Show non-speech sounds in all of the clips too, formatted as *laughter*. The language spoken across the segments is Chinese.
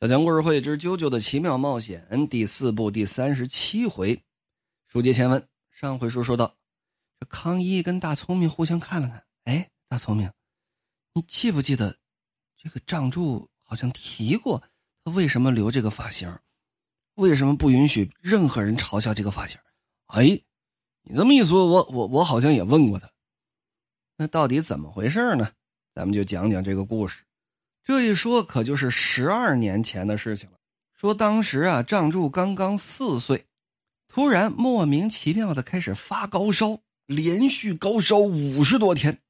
小强故事会之《啾啾的奇妙冒险》第四部第三十七回，书接前文。上回书说到，这康一跟大聪明互相看了看，哎，大聪明，你记不记得这个仗柱好像提过，他为什么留这个发型？为什么不允许任何人嘲笑这个发型？哎，你这么一说，我我我好像也问过他。那到底怎么回事呢？咱们就讲讲这个故事。这一说可就是十二年前的事情了。说当时啊，仗柱刚刚四岁，突然莫名其妙的开始发高烧，连续高烧五十多天。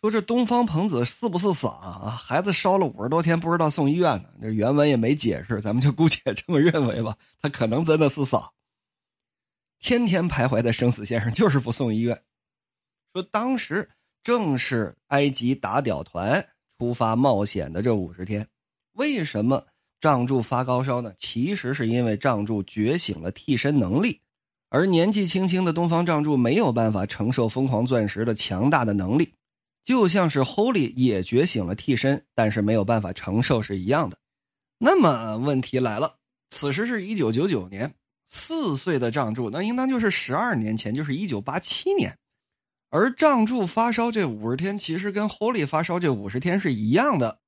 说这东方鹏子是不是傻啊？孩子烧了五十多天，不知道送医院呢？这原文也没解释，咱们就姑且这么认为吧。他可能真的是傻，天天徘徊在生死线上，就是不送医院。说当时正是埃及打屌团。出发冒险的这五十天，为什么仗柱发高烧呢？其实是因为仗柱觉醒了替身能力，而年纪轻轻的东方仗柱没有办法承受疯狂钻石的强大的能力，就像是 Holy 也觉醒了替身，但是没有办法承受是一样的。那么问题来了，此时是一九九九年，四岁的仗柱那应当就是十二年前，就是一九八七年。而仗柱发烧这五十天，其实跟 Holy 发烧这五十天是一样的，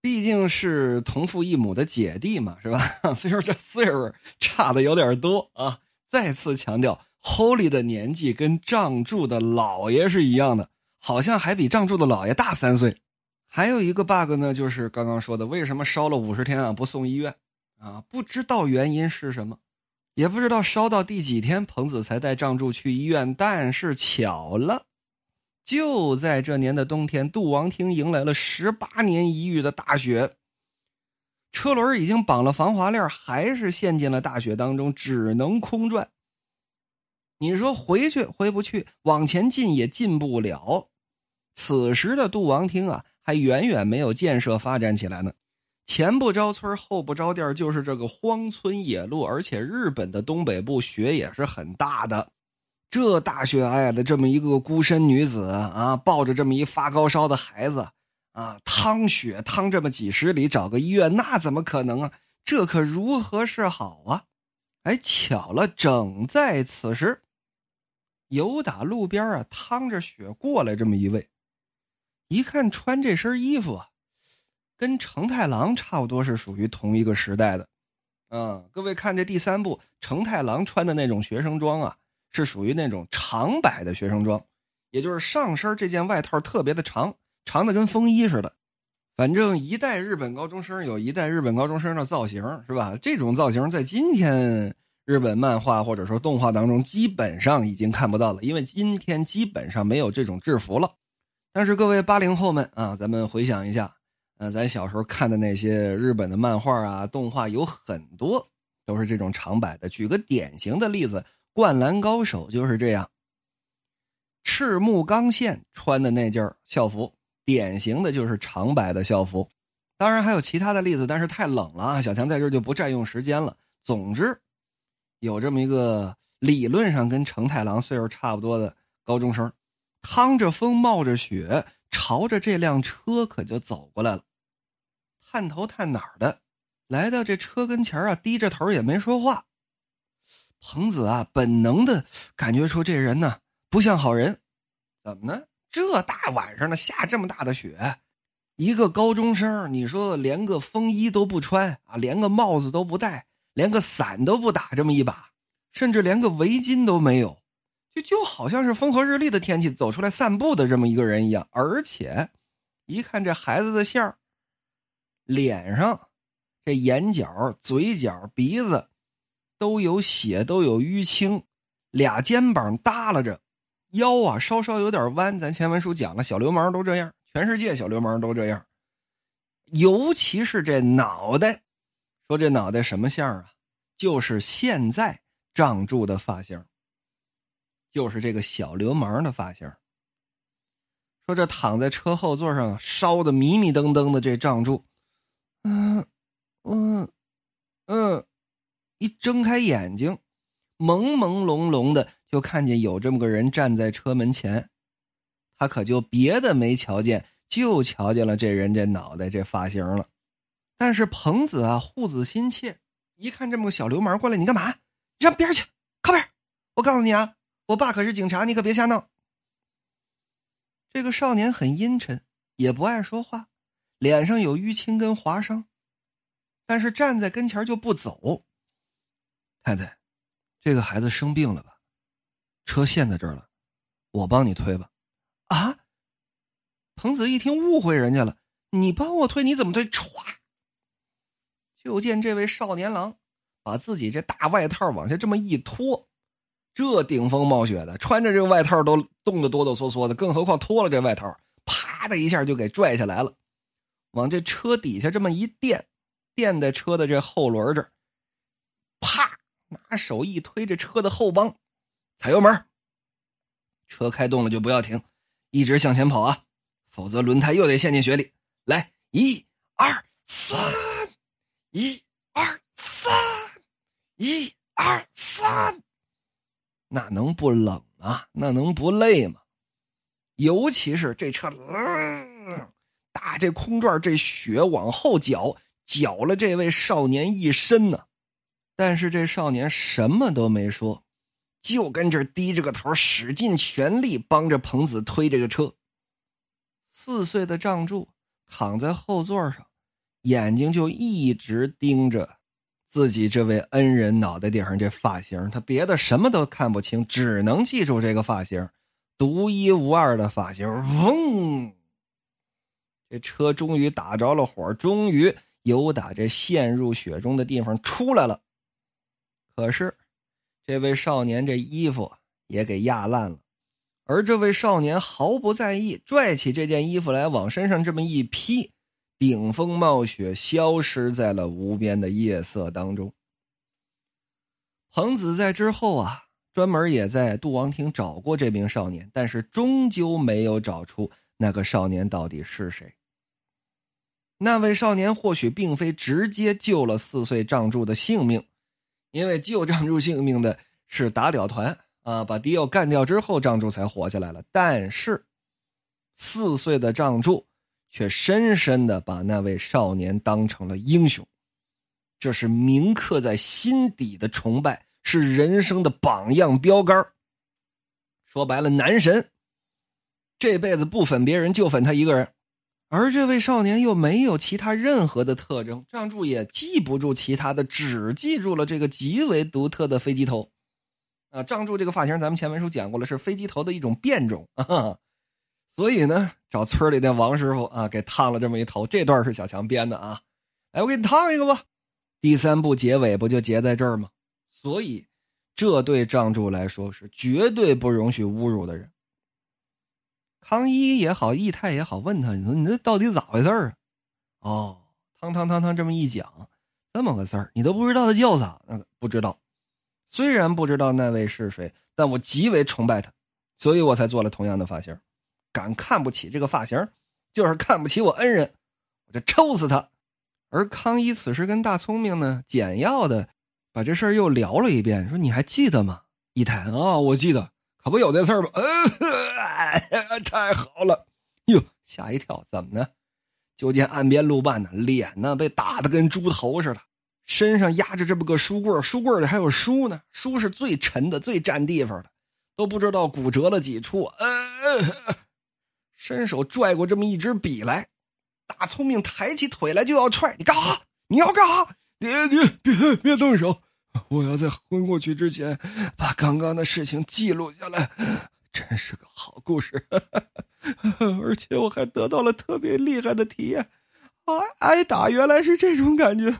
毕竟是同父异母的姐弟嘛，是吧？所以说这岁数差的有点多啊。再次强调，Holy 的年纪跟仗柱的姥爷是一样的，好像还比仗柱的姥爷大三岁。还有一个 bug 呢，就是刚刚说的，为什么烧了五十天啊不送医院啊？不知道原因是什么。也不知道烧到第几天，彭子才带仗柱去医院。但是巧了，就在这年的冬天，杜王厅迎来了十八年一遇的大雪。车轮已经绑了防滑链，还是陷进了大雪当中，只能空转。你说回去回不去，往前进也进不了。此时的杜王厅啊，还远远没有建设发展起来呢。前不着村后不着店就是这个荒村野路，而且日本的东北部雪也是很大的。这大雪皑皑的，这么一个孤身女子啊，抱着这么一发高烧的孩子啊，趟雪趟这么几十里找个医院，那怎么可能啊？这可如何是好啊？哎，巧了，正在此时，有打路边啊趟着雪过来这么一位，一看穿这身衣服啊。跟成太郎差不多是属于同一个时代的，啊，各位看这第三部成太郎穿的那种学生装啊，是属于那种长摆的学生装，也就是上身这件外套特别的长，长的跟风衣似的。反正一代日本高中生有一代日本高中生的造型，是吧？这种造型在今天日本漫画或者说动画当中基本上已经看不到了，因为今天基本上没有这种制服了。但是各位八零后们啊，咱们回想一下。呃，咱小时候看的那些日本的漫画啊、动画有很多都是这种长摆的。举个典型的例子，《灌篮高手》就是这样。赤木刚宪穿的那件校服，典型的就是长摆的校服。当然还有其他的例子，但是太冷了啊，小强在这就不占用时间了。总之，有这么一个理论上跟成太郎岁数差不多的高中生，趟着风冒着雪。朝着这辆车可就走过来了，探头探脑的，来到这车跟前啊，低着头也没说话。彭子啊，本能的感觉出这人呢不像好人，怎么呢？这大晚上的下这么大的雪，一个高中生，你说连个风衣都不穿啊，连个帽子都不戴，连个伞都不打这么一把，甚至连个围巾都没有。就就好像是风和日丽的天气走出来散步的这么一个人一样，而且一看这孩子的相脸上这眼角、嘴角、鼻子都有血，都有淤青，俩肩膀耷拉着，腰啊稍稍有点弯。咱前文书讲了，小流氓都这样，全世界小流氓都这样，尤其是这脑袋，说这脑袋什么相啊？就是现在胀住的发型。就是这个小流氓的发型。说这躺在车后座上烧的迷迷瞪瞪的这仗柱，嗯嗯嗯，一睁开眼睛，朦朦胧胧的就看见有这么个人站在车门前，他可就别的没瞧见，就瞧见了这人这脑袋这发型了。但是彭子啊，护子心切，一看这么个小流氓过来，你干嘛？你上边去，靠边！我告诉你啊，我爸可是警察，你可别瞎闹。这个少年很阴沉，也不爱说话，脸上有淤青跟划伤，但是站在跟前就不走。太太，这个孩子生病了吧？车陷在这儿了，我帮你推吧。啊！彭子一听误会人家了，你帮我推，你怎么推？歘！就见这位少年郎把自己这大外套往下这么一脱，这顶风冒雪的，穿着这个外套都冻得哆哆嗦嗦的，更何况脱了这外套，啪的一下就给拽下来了，往这车底下这么一垫，垫在车的这后轮这，啪，拿手一推这车的后帮，踩油门，车开动了就不要停，一直向前跑啊，否则轮胎又得陷进雪里。来，一、二、三。一二三，一二三，那能不冷啊？那能不累吗？尤其是这车，打这空转，这雪往后搅，搅了这位少年一身呢。但是这少年什么都没说，就跟这低着个头，使尽全力帮着彭子推这个车。四岁的仗柱躺在后座上。眼睛就一直盯着自己这位恩人脑袋顶上这发型，他别的什么都看不清，只能记住这个发型，独一无二的发型。嗡，这车终于打着了火，终于由打这陷入雪中的地方出来了。可是，这位少年这衣服也给压烂了，而这位少年毫不在意，拽起这件衣服来往身上这么一披。顶风冒雪，消失在了无边的夜色当中。彭子在之后啊，专门也在杜王亭找过这名少年，但是终究没有找出那个少年到底是谁。那位少年或许并非直接救了四岁仗柱的性命，因为救仗柱性命的是打屌团啊，把迪奥干掉之后，仗柱才活下来了。但是，四岁的仗柱。却深深的把那位少年当成了英雄，这是铭刻在心底的崇拜，是人生的榜样标杆说白了，男神，这辈子不粉别人，就粉他一个人。而这位少年又没有其他任何的特征，仗柱也记不住其他的，只记住了这个极为独特的飞机头。啊，仗柱这个发型，咱们前文书讲过了，是飞机头的一种变种啊。所以呢，找村里的王师傅啊，给烫了这么一头。这段是小强编的啊，来，我给你烫一个吧。第三部结尾不就结在这儿吗？所以，这对仗柱来说是绝对不容许侮辱的人。康一也好，义泰也好，问他，你说你这到底咋回事啊？哦，汤汤汤汤这么一讲，这么个事儿，你都不知道他叫啥？那不知道。虽然不知道那位是谁，但我极为崇拜他，所以我才做了同样的发型。敢看不起这个发型，就是看不起我恩人，我就抽死他。而康一此时跟大聪明呢，简要的把这事儿又聊了一遍，说：“你还记得吗？”一谈啊，我记得，可不有这事儿吗？嗯，*laughs* 太好了！哟，吓一跳，怎么呢？就见岸边路伴呢，脸呢被打的跟猪头似的，身上压着这么个书柜，书柜里还有书呢，书是最沉的、最占地方的，都不知道骨折了几处。嗯。*laughs* 伸手拽过这么一支笔来，大聪明抬起腿来就要踹，你干哈？你要干哈？你你别别动手！*laughs* 我要在昏过去之前把刚刚的事情记录下来，真是个好故事，*laughs* 而且我还得到了特别厉害的体验。啊，挨打原来是这种感觉。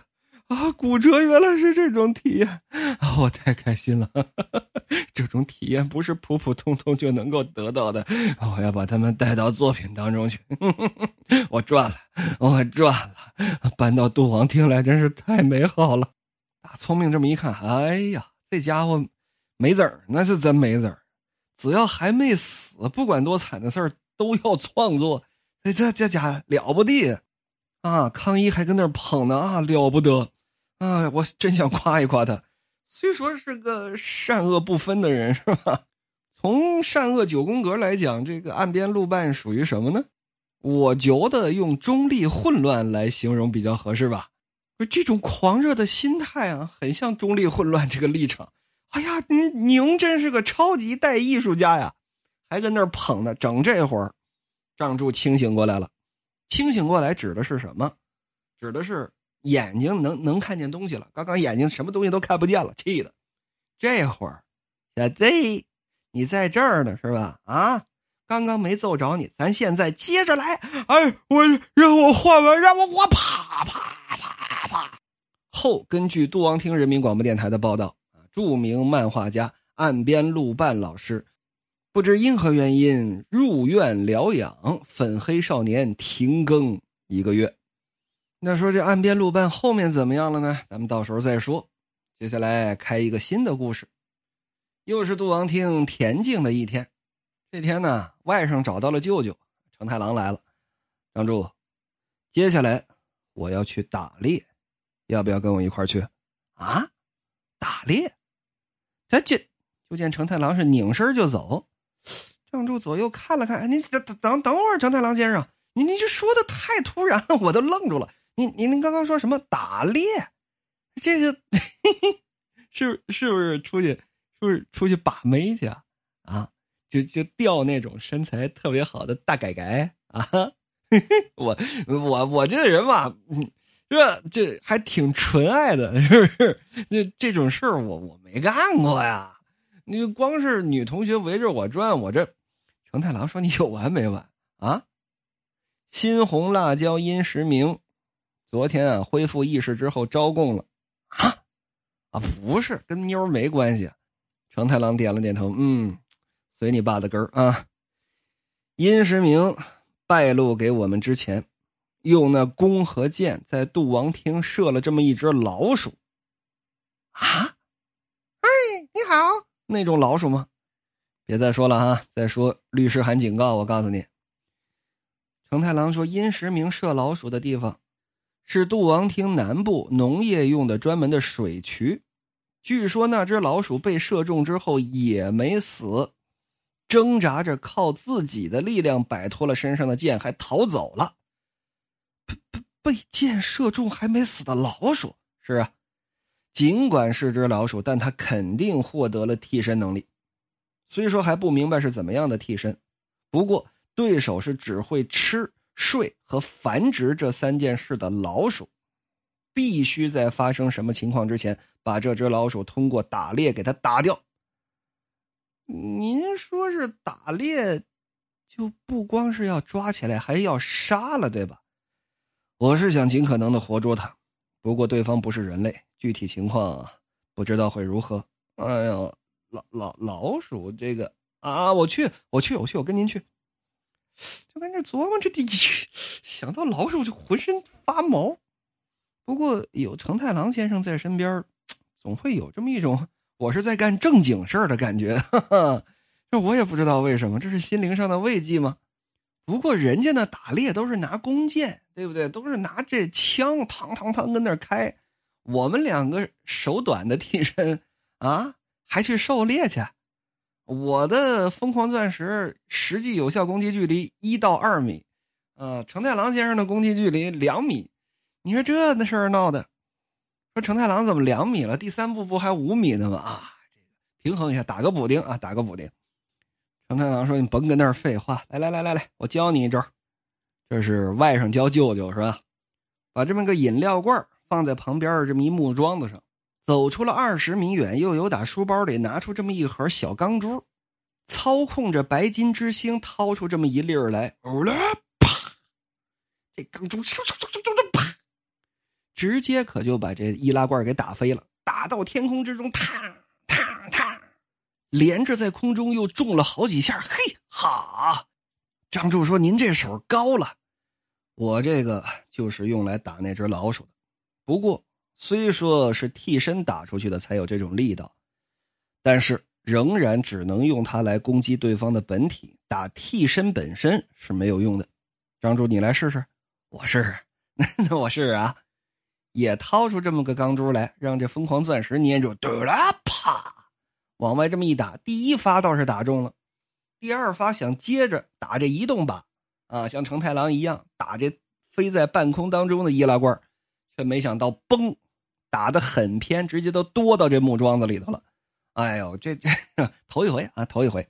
啊，骨折原来是这种体验，啊，我太开心了！*laughs* 这种体验不是普普通通就能够得到的，我要把他们带到作品当中去。我赚了，我赚了！搬到杜王厅来真是太美好了。大聪明这么一看，哎呀，这家伙没子儿，那是真没子儿。只要还没死，不管多惨的事儿都要创作。哎，这这家了不得啊！康一还跟那儿捧呢啊，了不得。啊，我真想夸一夸他，虽说是个善恶不分的人，是吧？从善恶九宫格来讲，这个岸边路伴属于什么呢？我觉得用中立混乱来形容比较合适吧。这种狂热的心态啊，很像中立混乱这个立场。哎呀，您您真是个超级代艺术家呀，还跟那儿捧呢。整这会儿，张柱清醒过来了。清醒过来指的是什么？指的是眼睛能能看见东西了。刚刚眼睛什么东西都看不见了，气的。这会儿，小 Z，你在这儿呢是吧？啊，刚刚没揍着你，咱现在接着来。哎，我让我换完，让我我啪啪。后根据杜王厅人民广播电台的报道，啊，著名漫画家岸边露伴老师，不知因何原因入院疗养，粉黑少年停更一个月。那说这岸边露伴后面怎么样了呢？咱们到时候再说。接下来开一个新的故事，又是杜王厅恬静的一天。这天呢，外甥找到了舅舅成太郎来了。张柱，接下来我要去打猎。要不要跟我一块去？啊，打猎？他这就见成太郎是拧身就走。张柱左右看了看，您等等等会儿，成太郎先生，您您这说的太突然了，我都愣住了。您您您刚刚说什么打猎？这个 *laughs* 是是不是出去？是不是出去把妹去啊？啊，就就钓那种身材特别好的大改改啊？*laughs* 我我我这个人吧，嗯。这这还挺纯爱的，*laughs* 是不是？这这种事儿我我没干过呀。你光是女同学围着我转，我这成太郎说你有完没完啊？新红辣椒殷实明，昨天啊恢复意识之后招供了啊啊不是跟妞没关系。成太郎点了点头，嗯，随你爸的根儿啊。殷实明败露给我们之前。用那弓和箭在杜王厅射了这么一只老鼠，啊！哎，你好，那种老鼠吗？别再说了哈！再说律师函警告，我告诉你。成太郎说，殷实明射老鼠的地方是杜王厅南部农业用的专门的水渠。据说那只老鼠被射中之后也没死，挣扎着靠自己的力量摆脱了身上的箭，还逃走了。被箭射中还没死的老鼠是啊，尽管是只老鼠，但他肯定获得了替身能力。虽说还不明白是怎么样的替身，不过对手是只会吃、睡和繁殖这三件事的老鼠，必须在发生什么情况之前把这只老鼠通过打猎给它打掉。您说是打猎，就不光是要抓起来，还要杀了，对吧？我是想尽可能的活捉他，不过对方不是人类，具体情况不知道会如何。哎呦，老老老鼠这个啊，我去，我去，我去，我跟您去。就跟这琢磨，这第想到老鼠就浑身发毛。不过有成太郎先生在身边，总会有这么一种我是在干正经事儿的感觉。这我也不知道为什么，这是心灵上的慰藉吗？不过人家那打猎都是拿弓箭，对不对？都是拿这枪，嘡嘡嘡跟那开。我们两个手短的替身啊，还去狩猎去。我的疯狂钻石实际有效攻击距离一到二米，啊，成太郎先生的攻击距离两米。你说这那事儿闹的，说成太郎怎么两米了？第三步不还五米呢吗？啊，这个平衡一下，打个补丁啊，打个补丁。成太郎说：“你甭跟那儿废话，来来来来来，我教你一招。这是外甥教舅舅是吧？把这么个饮料罐放在旁边这么一木桩子上，走出了二十米远，又有打书包里拿出这么一盒小钢珠，操控着白金之星掏出这么一粒儿来，啪！这钢珠啪，直接可就把这易拉罐给打飞了，打到天空之中，啪。”连着在空中又中了好几下，嘿哈！张柱说：“您这手高了，我这个就是用来打那只老鼠的。不过虽说是替身打出去的才有这种力道，但是仍然只能用它来攻击对方的本体，打替身本身是没有用的。张柱，你来试试。我试试，*laughs* 那我试试啊！也掏出这么个钢珠来，让这疯狂钻石捏住，嘟啦，啪！”往外这么一打，第一发倒是打中了，第二发想接着打这移动靶，啊，像成太郎一样打这飞在半空当中的易拉罐，却没想到嘣，打的很偏，直接都多到这木桩子里头了。哎呦，这这头一回啊，头一回。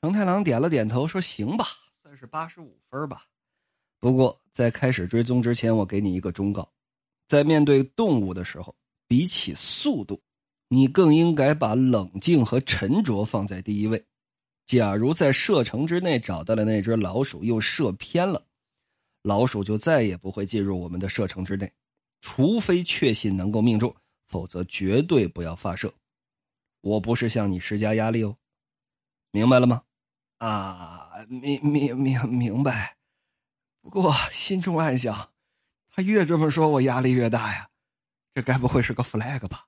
成太郎点了点头，说：“行吧，算是八十五分吧。不过在开始追踪之前，我给你一个忠告，在面对动物的时候，比起速度，你更应该把冷静和沉着放在第一位。假如在射程之内找到了那只老鼠，又射偏了，老鼠就再也不会进入我们的射程之内，除非确信能够命中，否则绝对不要发射。我不是向你施加压力哦，明白了吗？”啊，明明明明白，不过心中暗想，他越这么说，我压力越大呀。这该不会是个 flag 吧？